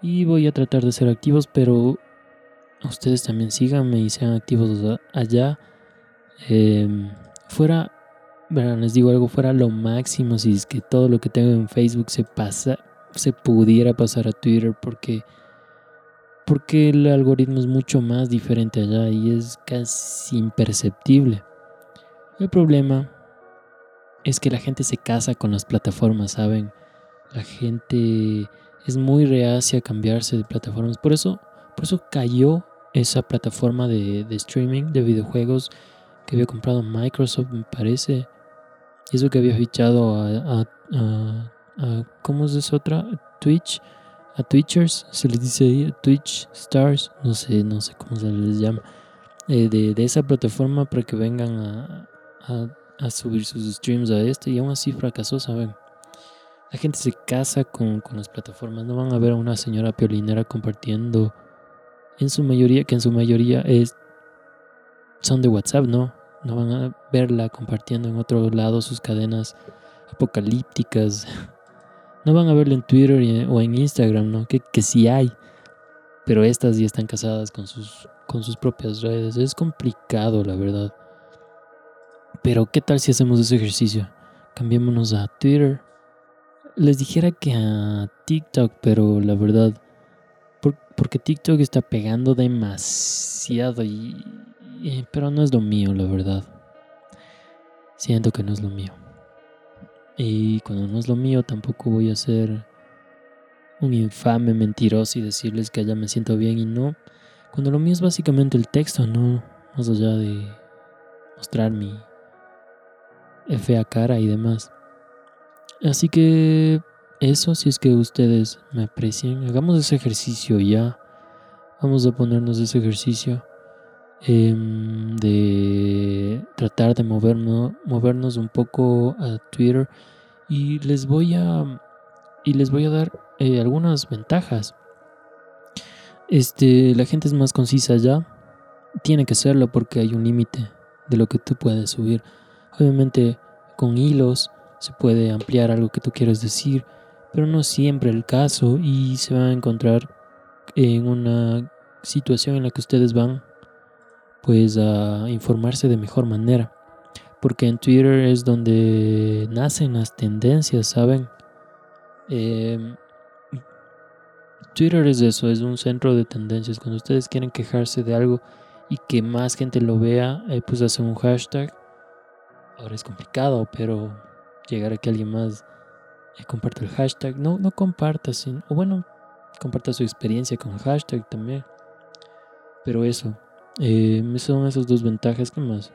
Y voy a tratar de ser activos, pero ustedes también síganme y sean activos allá. Em, fuera, bueno, les digo algo, fuera lo máximo si es que todo lo que tengo en Facebook se pasa, se pudiera pasar a Twitter porque porque el algoritmo es mucho más diferente allá y es casi imperceptible. El problema es que la gente se casa con las plataformas, ¿saben? La gente es muy reacia a cambiarse de plataformas. Por eso, por eso cayó esa plataforma de, de streaming de videojuegos que había comprado Microsoft, me parece. Y eso que había fichado a, a, ¿cómo es esa otra? Twitch, a Twitchers, se les dice ahí, Twitch Stars, no sé, no sé cómo se les llama, eh, de, de, esa plataforma para que vengan a, a, subir sus streams a este y aún así fracasó, ¿saben? La gente se casa con, con las plataformas, no van a ver a una señora piolinera compartiendo, en su mayoría, que en su mayoría es, son de WhatsApp, ¿no? No van a verla compartiendo en otro lado sus cadenas apocalípticas. [laughs] No van a verla en Twitter o en Instagram, ¿no? Que, que sí hay. Pero estas ya están casadas con sus, con sus propias redes. Es complicado, la verdad. Pero, ¿qué tal si hacemos ese ejercicio? Cambiémonos a Twitter. Les dijera que a TikTok, pero la verdad, porque TikTok está pegando demasiado y, pero no es lo mío, la verdad. Siento que no es lo mío. Y cuando no es lo mío, tampoco voy a ser un infame mentiroso y decirles que allá me siento bien y no. Cuando lo mío es básicamente el texto, no más allá de mostrar mi fea cara y demás. Así que eso, si es que ustedes me aprecian, hagamos ese ejercicio ya. Vamos a ponernos ese ejercicio. Em, de tratar de movernos, movernos un poco a Twitter y les voy a y les voy a dar eh, algunas ventajas. Este, la gente es más concisa ya. Tiene que serlo porque hay un límite de lo que tú puedes subir. Obviamente con hilos se puede ampliar algo que tú quieres decir, pero no siempre el caso y se van a encontrar en una situación en la que ustedes van pues informarse de mejor manera. Porque en Twitter es donde nacen las tendencias, ¿saben? Em, Twitter es eso, es un centro de tendencias. Cuando ustedes quieren quejarse de algo y que más gente lo vea, eh, pues hacen un hashtag. Ahora es complicado, pero llegar a que alguien más eh, comparta el hashtag. No, no comparta, sin, o bueno, comparta su experiencia con hashtag también. Pero eso, eh, son esas dos ventajas que más.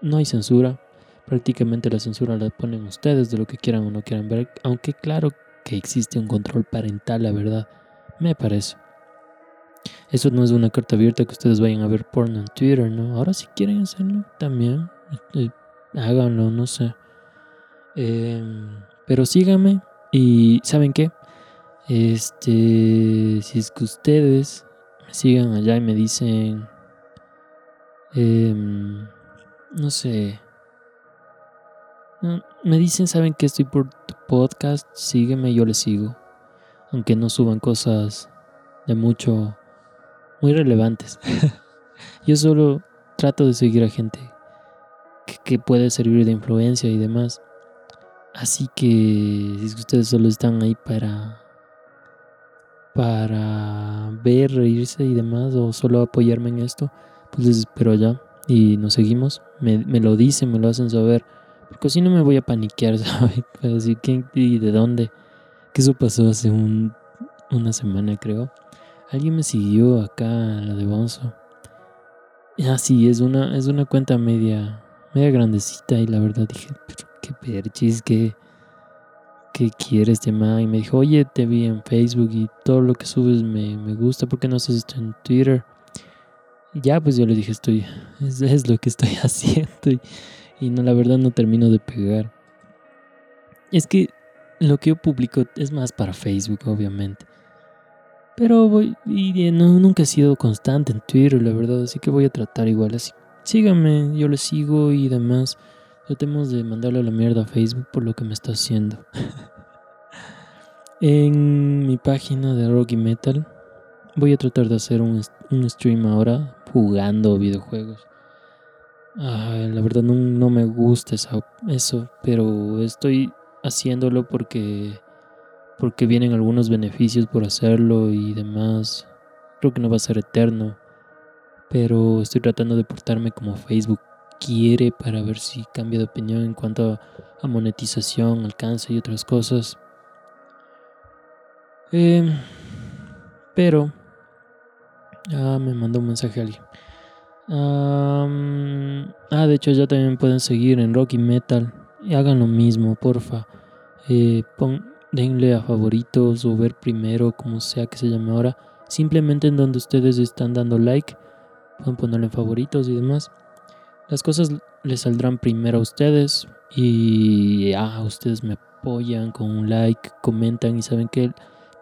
No hay censura. Prácticamente la censura la ponen ustedes de lo que quieran o no quieran ver. Aunque claro que existe un control parental, la verdad. Me parece. Eso no es una carta abierta que ustedes vayan a ver porno en Twitter, ¿no? Ahora si quieren hacerlo, también. Háganlo, no sé. Em, pero síganme. Y ¿saben qué? Este, si es que ustedes me sigan allá y me dicen, em, no sé, me dicen, saben que estoy por tu podcast, sígueme, yo les sigo, aunque no suban cosas de mucho, muy relevantes. [laughs] yo solo trato de seguir a gente que, que puede servir de influencia y demás. Así que si ustedes solo están ahí para para ver, reírse y demás, o solo apoyarme en esto, pues les espero allá y nos seguimos. Me, lo dicen, me lo hacen saber, porque si no me voy a paniquear, [laughs] ¿sabes? decir, ¿quién y de dónde? Que eso pasó hace un, una semana, creo. Alguien me siguió acá, la de Bonzo. Ah, sí, es una, es una cuenta media, media grandecita y la verdad dije, pero qué perchis, que ¿qué quieres este? Y me dijo, oye, te vi en Facebook y todo lo que subes me, me gusta, ¿por qué no esto en Twitter? Ya, pues yo le dije, estoy, es, lo que estoy [laughs] haciendo y, no, la verdad no termino de pegar. Es que lo que yo publico es más para Facebook, obviamente. Pero voy, y no, nunca he sido constante en Twitter, la verdad, así que voy a tratar igual así. Síganme, yo le sigo y demás. Tratemos de mandarle a la mierda a Facebook por lo que me está haciendo. [laughs] en mi página de Rocky Metal voy a tratar de hacer un, stream ahora jugando videojuegos. la verdad no, me gusta eso, pero estoy haciéndolo porque porque vienen algunos beneficios por hacerlo y demás. Creo que no va a ser eterno, pero estoy tratando de portarme como Facebook quiere para ver si cambia de opinión en cuanto a, monetización, alcance y otras cosas. Eh, pero... Ah, me mandó un mensaje alguien. ah, de hecho ya también pueden seguir en Rocky Metal. Y hagan lo mismo, porfa. Eh, denle a favoritos o ver primero, como sea que se llame ahora. Simplemente en donde ustedes están dando like. Pueden ponerle en favoritos y demás las cosas les saldrán primero a ustedes y ah, ustedes me apoyan con un like, comentan y saben que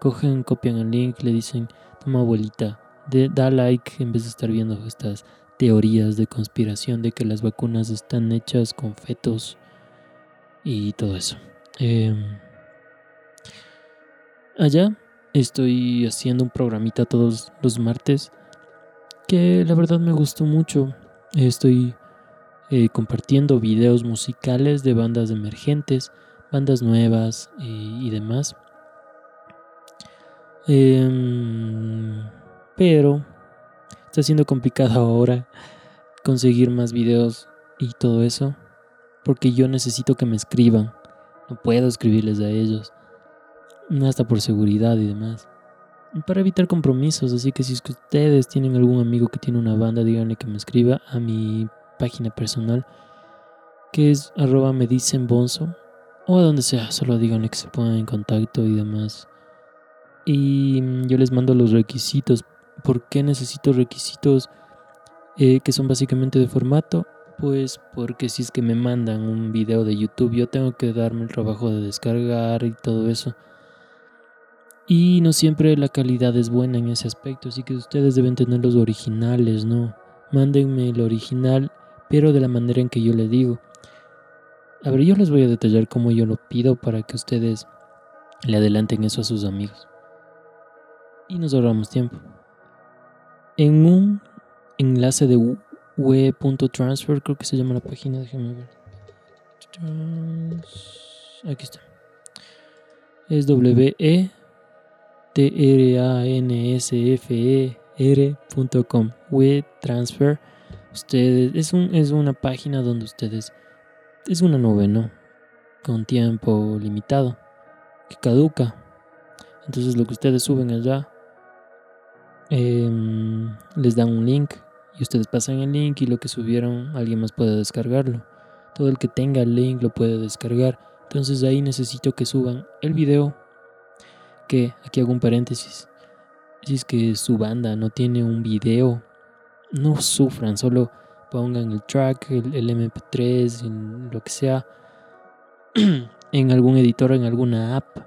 cogen, copian el link, le dicen, toma abuelita, da like en vez de estar viendo estas teorías de conspiración de que las vacunas están hechas con fetos y todo eso. Em, allá estoy haciendo un programita todos los martes que la verdad me gustó mucho. Estoy eh, compartiendo videos musicales de bandas emergentes, bandas nuevas eh, y demás. Em, pero está siendo complicado ahora conseguir más videos y todo eso. Porque yo necesito que me escriban. No puedo escribirles a ellos. Hasta por seguridad y demás. Para evitar compromisos. Así que si es que ustedes tienen algún amigo que tiene una banda, díganle que me escriba a mi página personal que es arroba me dicen bonzo o a donde sea, solo díganle que se pongan en contacto y demás. Y yo les mando los requisitos. ¿Por qué necesito requisitos eh, que son básicamente de formato? Pues porque si es que me mandan un video de YouTube, yo tengo que darme el trabajo de descargar y todo eso. Y no siempre la calidad es buena en ese aspecto, así que ustedes deben tener los originales, ¿no? Mándenme el original pero de la manera en que yo le digo. A ver, yo les voy a detallar cómo yo lo pido para que ustedes le adelanten eso a sus amigos. Y nos ahorramos tiempo. En un enlace de web.transfer, creo que se llama la página, déjenme ver. Aquí está. Es W E T R A N S F E R.com. Web transfer Ustedes, es, un, es una página donde ustedes, es una nube, ¿no? Con tiempo limitado, que caduca. Entonces lo que ustedes suben allá, em, les dan un link y ustedes pasan el link y lo que subieron alguien más puede descargarlo. Todo el que tenga el link lo puede descargar. Entonces ahí necesito que suban el video. Que aquí hago un paréntesis. Si es que su banda no tiene un video no sufran, solo pongan el track, el, MP3, en lo que sea, [clears throat] en algún editor, en alguna app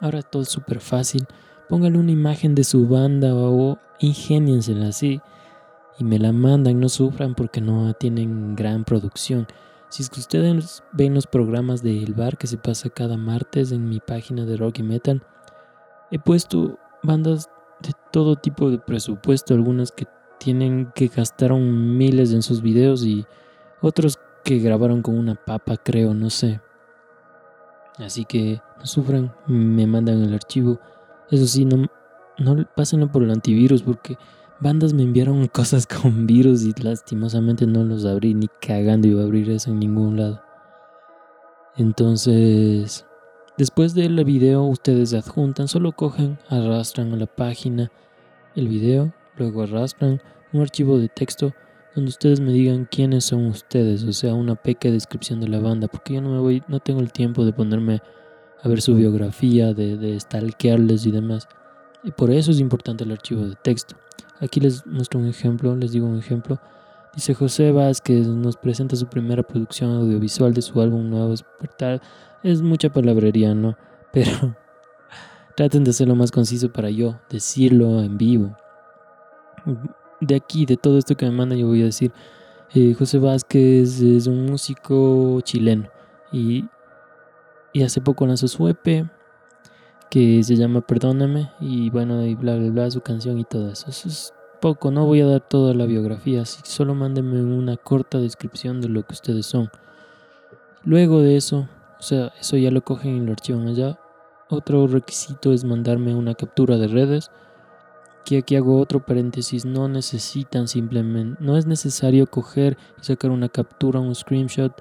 ahora todo es súper fácil. Póngale una imagen de su banda o ingéniensela así y me la mandan, no sufran porque no tienen gran producción. Si es que ustedes ven los programas del bar que se pasa cada martes en mi página de rock y metal, he puesto bandas de todo tipo de presupuesto, algunas que tienen que gastaron miles en sus videos y otros que grabaron con una papa, creo, no sé. Así que no sufran, me mandan el archivo. Eso sí, no, no pásenlo por el antivirus porque bandas me enviaron [laughs] cosas con virus y lastimosamente no los abrí ni cagando iba a abrir eso en ningún lado. Entonces, después del video ustedes adjuntan, solo cogen, arrastran a la página el video, luego arrastran un archivo de texto donde ustedes me digan quiénes son ustedes, o sea, una pequeña descripción de la banda, porque yo no me voy, no tengo el tiempo de ponerme a ver su biografía, de, de stalkearles y demás. Y por eso es importante el archivo de texto. Aquí les muestro un ejemplo, les digo un ejemplo. Dice José Vázquez, nos presenta su primera producción audiovisual de su álbum Nuevo Despertar. Es mucha palabrería, ¿no? [laughs] Pero traten de hacerlo más conciso para yo decirlo en vivo de aquí, de todo esto que me mandan, yo voy a decir, eh, José Vázquez es un músico chileno y, y hace poco lanzó su EP que se llama Perdóname y bueno, y bla, bla, bla, su canción y todo eso. Eso es poco, no voy a dar toda la biografía, así solo mándenme una corta descripción de lo que ustedes son. Luego de eso, o sea, eso ya lo cogen y lo archivan allá. Otro requisito es mandarme una captura de redes que aquí hago otro paréntesis, no necesitan simplemente, no es necesario coger y sacar una captura, un screenshot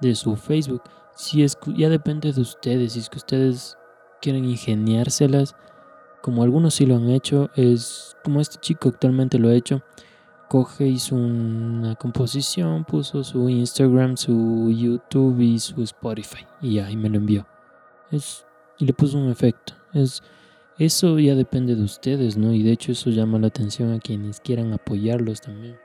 de su Facebook. Si es, ya depende de ustedes, si es que ustedes quieren ingeniárselas, como algunos sí lo han hecho, es como este chico actualmente lo ha hecho, coge, hizo una composición, puso su Instagram, su YouTube y su Spotify y ahí me lo envió. Es, y le puso un efecto. Es eso ya depende de ustedes, ¿no? Y de hecho eso llama la atención a quienes quieran apoyarlos también.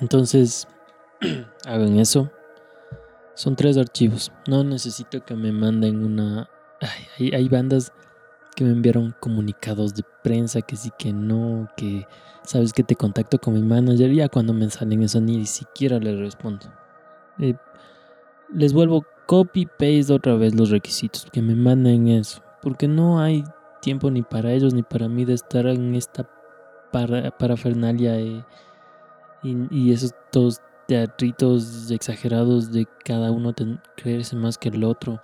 Entonces, [clears throat] hagan eso. Son tres archivos. No necesito que me manden una... hay, bandas que me enviaron comunicados de prensa que sí que no, que sabes que te contacto con mi manager. Ya cuando me salen eso ni siquiera les respondo. Eh, les vuelvo copy paste otra vez los requisitos, que me manden eso, porque no hay tiempo ni para ellos ni para mí de estar en esta para, parafernalia y, esos teatritos exagerados de cada uno creerse más que el otro.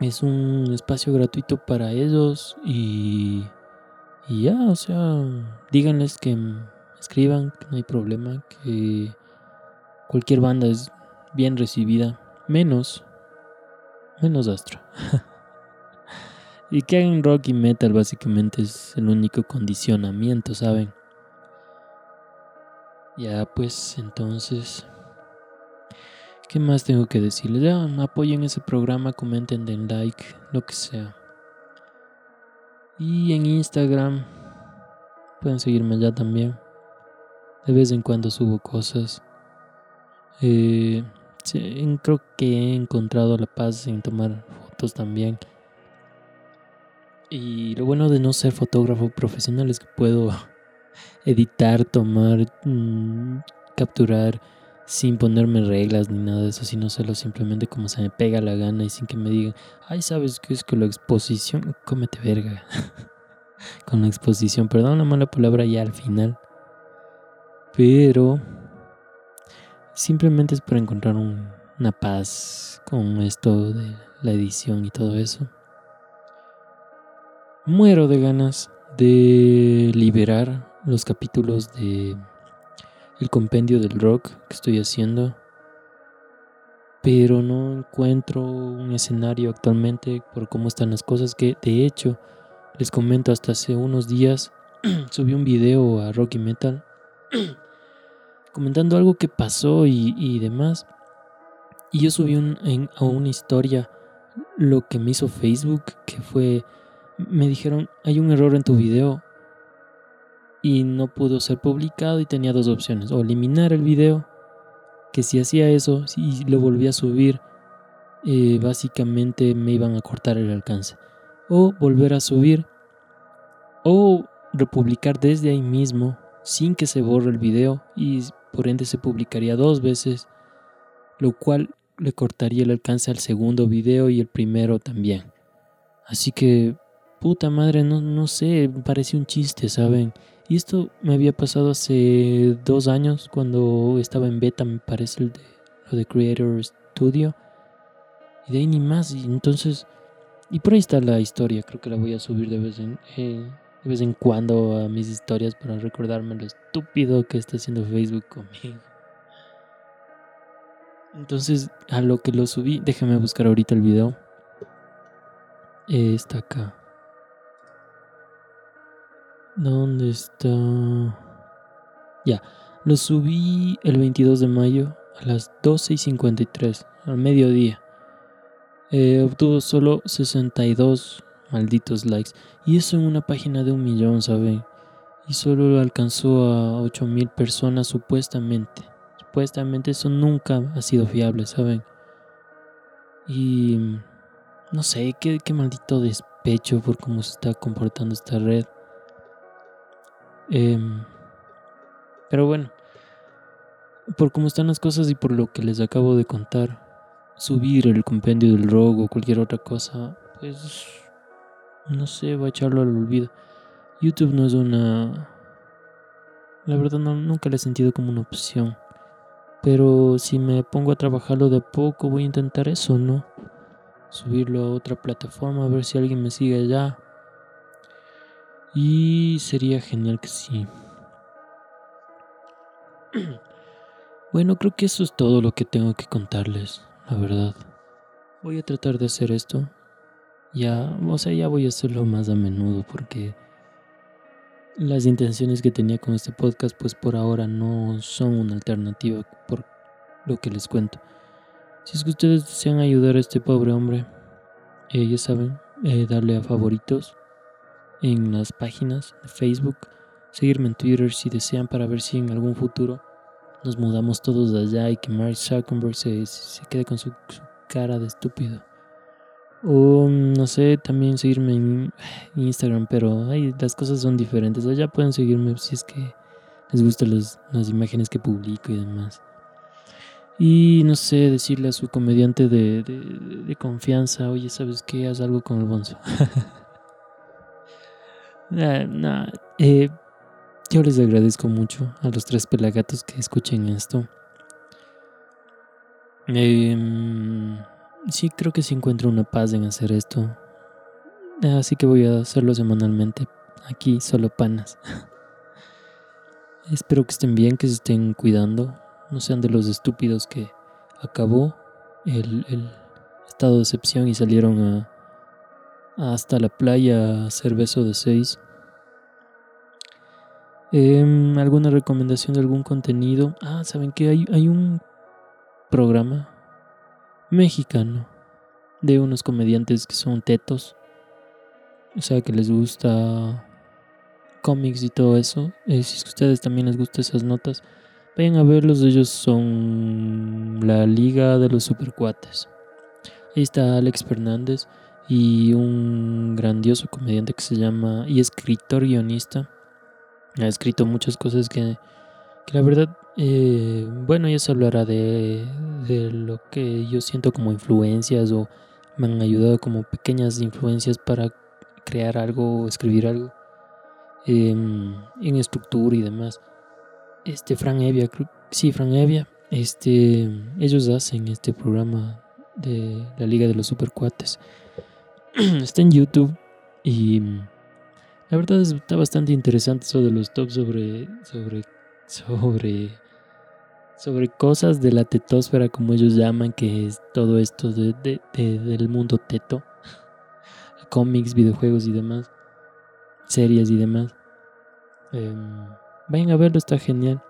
Es un espacio gratuito para ellos y, y ya, o sea, díganles que escriban, no hay problema, que cualquier banda es bien recibida menos, menos Astro. [laughs] y que hagan rock y metal básicamente es el único condicionamiento, ¿saben? Ya pues entonces... ¿Qué más tengo que decirles? Ya apoyen ese programa, comenten, den like, lo que sea. Y en Instagram pueden seguirme allá también. De vez en cuando subo cosas. Eh, creo que he encontrado la paz en tomar fotos también. Y lo bueno de no ser fotógrafo profesional es que puedo editar, tomar, mm, capturar sin ponerme reglas ni nada de eso, sino hacerlo simplemente como se me pega la gana y sin que me digan, ay, ¿sabes qué es que la exposición? Cómete verga. [laughs] Con la exposición, perdón la mala palabra ya al final. Pero simplemente es para encontrar una paz con esto de la edición y todo eso. Muero de ganas de liberar los capítulos de el compendio del rock que estoy haciendo, pero no encuentro un escenario actualmente por cómo están las cosas que de hecho les comento hasta hace unos días [clears throat] subí un video a Rocky Metal [clears throat] comentando algo que pasó y, demás. Y yo subí un, a una historia lo que me hizo Facebook, que fue, me dijeron, hay un error en tu video y no pudo ser publicado y tenía dos opciones, o eliminar el video, que si hacía eso y lo volvía a subir, eh, básicamente me iban a cortar el alcance. O volver a subir, o republicar desde ahí mismo sin que se borre el video y por ende se publicaría dos veces, lo cual le cortaría el alcance al segundo video y el primero también. Así que, puta madre, no, no sé, parece un chiste, ¿saben? Y esto me había pasado hace dos años cuando estaba en beta, me parece, el de, lo de Creator Studio. Y de ahí ni más. Y entonces, y por ahí está la historia, creo que la voy a subir de vez en, eh, de vez en cuando a mis historias para recordarme lo estúpido que está haciendo Facebook conmigo. Entonces, a lo que lo subí, déjame buscar ahorita el video. está acá. ¿Dónde está? Ya, lo subí el 22 de mayo a las 12 y 53, al mediodía. Eh, obtuvo solo 62 malditos likes. Y eso en una página de un millón, ¿saben? Y solo alcanzó a 8000 personas supuestamente. Supuestamente eso nunca ha sido fiable, ¿saben? Y no sé, qué, qué maldito despecho por cómo se está comportando esta red. Em, pero bueno, por cómo están las cosas y por lo que les acabo de contar, subir el compendio del rogo o cualquier otra cosa, pues no sé, va a echarlo al olvido. YouTube no es una... La verdad no, nunca le he sentido como una opción. Pero si me pongo a trabajarlo de poco, voy a intentar eso, ¿no? Subirlo a otra plataforma, a ver si alguien me sigue allá. Y sería genial que sí. [clears throat] Bueno, creo que eso es todo lo que tengo que contarles, la verdad. Voy a tratar de hacer esto ya, o sea, ya voy a hacerlo más a menudo porque las intenciones que tenía con este podcast pues por ahora no son una alternativa por lo que les cuento. Si es que ustedes desean ayudar a este pobre hombre, eh, ya saben, eh, darle a favoritos en las páginas de Facebook, seguirme en Twitter si desean para ver si en algún futuro nos mudamos todos de allá y que Mark Zuckerberg se, se quede con su cara de estúpido. O no sé, también seguirme en Instagram, pero ay, las cosas son diferentes. Allá pueden seguirme si es que les gustan las imágenes que publico y demás. Y no sé, decirle a su comediante de, de, confianza, oye, ¿sabes qué? Haz algo con el bonzo. [laughs] nah, eh, yo les agradezco mucho a los tres pelagatos que escuchen esto. Eh, sí creo que sí encuentro una paz en hacer esto. Así que voy a hacerlo semanalmente. Aquí solo panas. Espero que estén bien, que se estén cuidando. No sean de los estúpidos que acabó el, estado de excepción y salieron a, hasta la playa a hacer beso de seis. Em, ¿Alguna recomendación de algún contenido? Ah, ¿saben que hay, hay un programa mexicano de unos comediantes que son tetos, o sea que les gusta cómics y todo eso. Eh, si es que a ustedes también les gustan esas notas, vayan a verlos. Ellos son la Liga de los Supercuates. Ahí está Alex Fernández y un grandioso comediante que se llama y escritor guionista. Ha escrito muchas cosas que, que la verdad eh, bueno, ya se hablará de, de, lo que yo siento como influencias o me han ayudado como pequeñas influencias para crear algo o escribir algo em, en estructura y demás. Este, Fran Evia, sí, Fran Evia, este, ellos hacen este programa de la Liga de los Supercuates. [clears throat] está en YouTube y la verdad está bastante interesante eso de los tops sobre, sobre, sobre sobre cosas de la tetosfera, como ellos llaman, que es todo esto de, del mundo teto, [laughs] cómics, videojuegos y demás, series y demás. Em, vayan a verlo, está genial.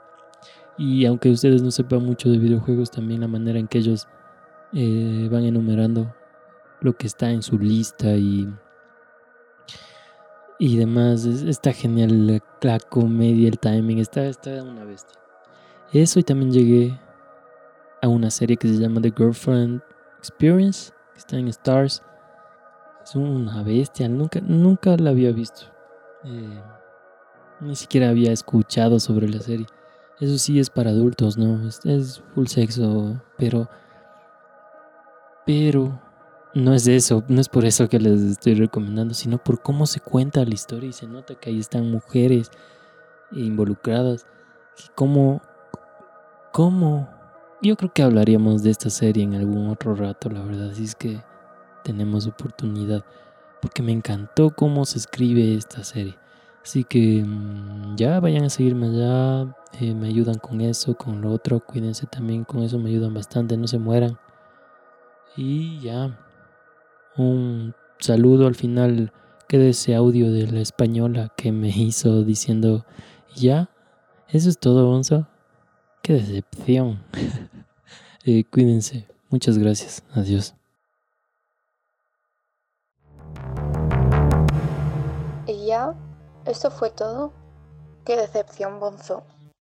Y aunque ustedes no sepan mucho de videojuegos, también la manera en que ellos eh, van enumerando lo que está en su lista y, y demás, está genial la, comedia, el timing, está, está una bestia. Eso y también llegué a una serie que se llama The Girlfriend Experience, que está en Stars. Es una bestia, nunca, nunca la había visto. Eh, ni siquiera había escuchado sobre la serie. Eso sí es para adultos, ¿no? Es, es full sexo, pero... Pero no es eso, no es por eso que les estoy recomendando, sino por cómo se cuenta la historia y se nota que ahí están mujeres involucradas. Cómo, cómo, yo creo que hablaríamos de esta serie en algún otro rato, la verdad, si es que tenemos oportunidad, porque me encantó cómo se escribe esta serie. Así que mm, ya vayan a seguirme allá, eh, me ayudan con eso, con lo otro, cuídense también, con eso me ayudan bastante, no se mueran. Y ya, un saludo al final, quede ese audio de la española que me [laughs] hizo diciendo, ya, eso es todo, Gonzo. Qué decepción. [laughs] eh, cuídense, muchas gracias, adiós. ¿Y ya? ¿Eso fue todo? Qué decepción, Bonzo.